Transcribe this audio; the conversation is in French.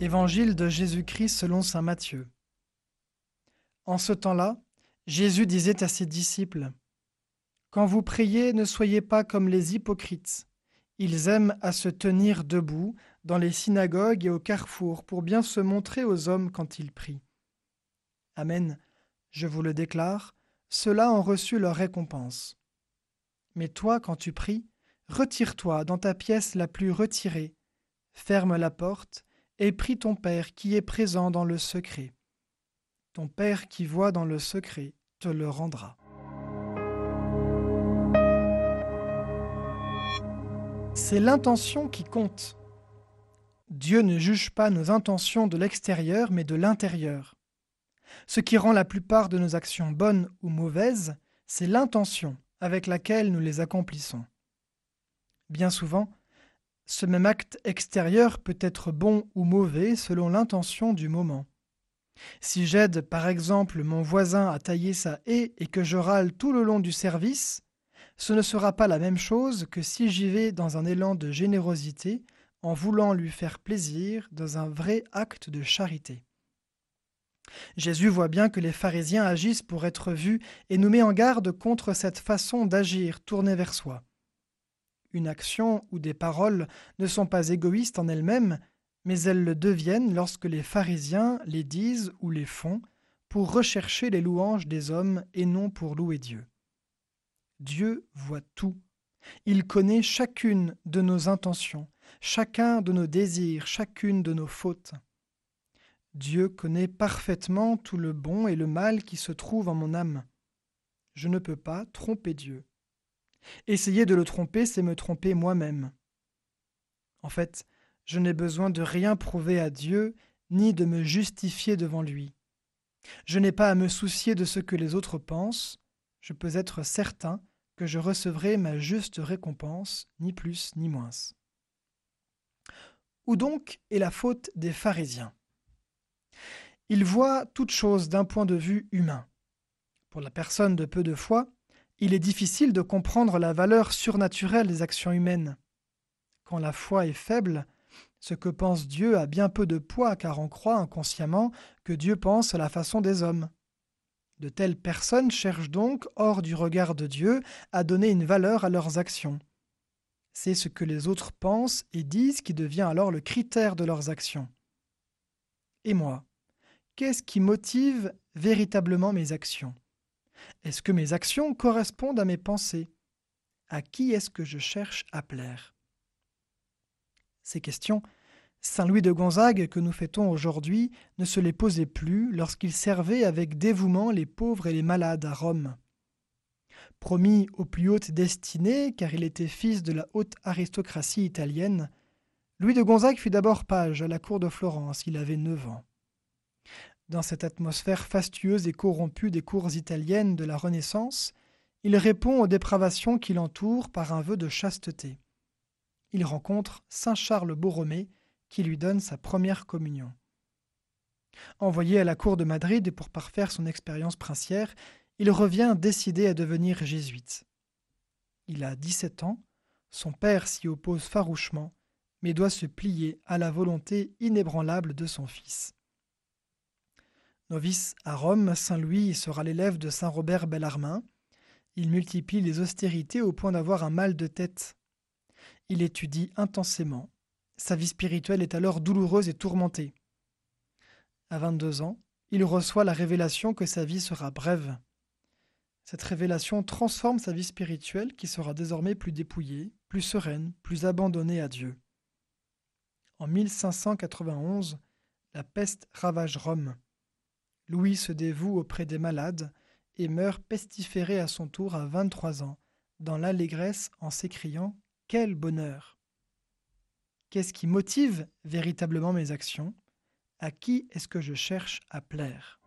Évangile de Jésus-Christ selon Saint Matthieu. En ce temps-là, Jésus disait à ses disciples, Quand vous priez, ne soyez pas comme les hypocrites. Ils aiment à se tenir debout dans les synagogues et au carrefour pour bien se montrer aux hommes quand ils prient. Amen, je vous le déclare, ceux-là ont reçu leur récompense. Mais toi, quand tu pries, retire-toi dans ta pièce la plus retirée, ferme la porte, et prie ton Père qui est présent dans le secret. Ton Père qui voit dans le secret te le rendra. C'est l'intention qui compte. Dieu ne juge pas nos intentions de l'extérieur, mais de l'intérieur. Ce qui rend la plupart de nos actions bonnes ou mauvaises, c'est l'intention avec laquelle nous les accomplissons. Bien souvent, ce même acte extérieur peut être bon ou mauvais selon l'intention du moment. Si j'aide par exemple mon voisin à tailler sa haie et que je râle tout le long du service, ce ne sera pas la même chose que si j'y vais dans un élan de générosité en voulant lui faire plaisir dans un vrai acte de charité. Jésus voit bien que les pharisiens agissent pour être vus et nous met en garde contre cette façon d'agir tournée vers soi. Une action ou des paroles ne sont pas égoïstes en elles-mêmes, mais elles le deviennent lorsque les pharisiens les disent ou les font pour rechercher les louanges des hommes et non pour louer Dieu. Dieu voit tout. Il connaît chacune de nos intentions, chacun de nos désirs, chacune de nos fautes. Dieu connaît parfaitement tout le bon et le mal qui se trouve en mon âme. Je ne peux pas tromper Dieu. Essayer de le tromper, c'est me tromper moi-même. En fait, je n'ai besoin de rien prouver à Dieu, ni de me justifier devant lui. Je n'ai pas à me soucier de ce que les autres pensent, je peux être certain que je recevrai ma juste récompense, ni plus ni moins. Où donc est la faute des pharisiens? Ils voient toute chose d'un point de vue humain. Pour la personne de peu de foi, il est difficile de comprendre la valeur surnaturelle des actions humaines. Quand la foi est faible, ce que pense Dieu a bien peu de poids car on croit inconsciemment que Dieu pense à la façon des hommes. De telles personnes cherchent donc, hors du regard de Dieu, à donner une valeur à leurs actions. C'est ce que les autres pensent et disent qui devient alors le critère de leurs actions. Et moi, qu'est-ce qui motive véritablement mes actions? Est-ce que mes actions correspondent à mes pensées? À qui est-ce que je cherche à plaire? Ces questions, Saint Louis de Gonzague, que nous fêtons aujourd'hui, ne se les posait plus lorsqu'il servait avec dévouement les pauvres et les malades à Rome. Promis aux plus hautes destinées, car il était fils de la haute aristocratie italienne, Louis de Gonzague fut d'abord page à la cour de Florence, il avait neuf ans dans cette atmosphère fastueuse et corrompue des cours italiennes de la Renaissance, il répond aux dépravations qui l'entourent par un vœu de chasteté. Il rencontre saint Charles Borromée qui lui donne sa première communion. Envoyé à la cour de Madrid pour parfaire son expérience princière, il revient décidé à devenir jésuite. Il a 17 ans, son père s'y oppose farouchement, mais doit se plier à la volonté inébranlable de son fils. Novice à Rome, Saint Louis sera l'élève de Saint Robert Bellarmin. Il multiplie les austérités au point d'avoir un mal de tête. Il étudie intensément. Sa vie spirituelle est alors douloureuse et tourmentée. À 22 ans, il reçoit la révélation que sa vie sera brève. Cette révélation transforme sa vie spirituelle qui sera désormais plus dépouillée, plus sereine, plus abandonnée à Dieu. En 1591, la peste ravage Rome. Louis se dévoue auprès des malades et meurt pestiféré à son tour à 23 ans, dans l'allégresse en s'écriant Quel bonheur! Qu'est-ce qui motive véritablement mes actions? À qui est-ce que je cherche à plaire?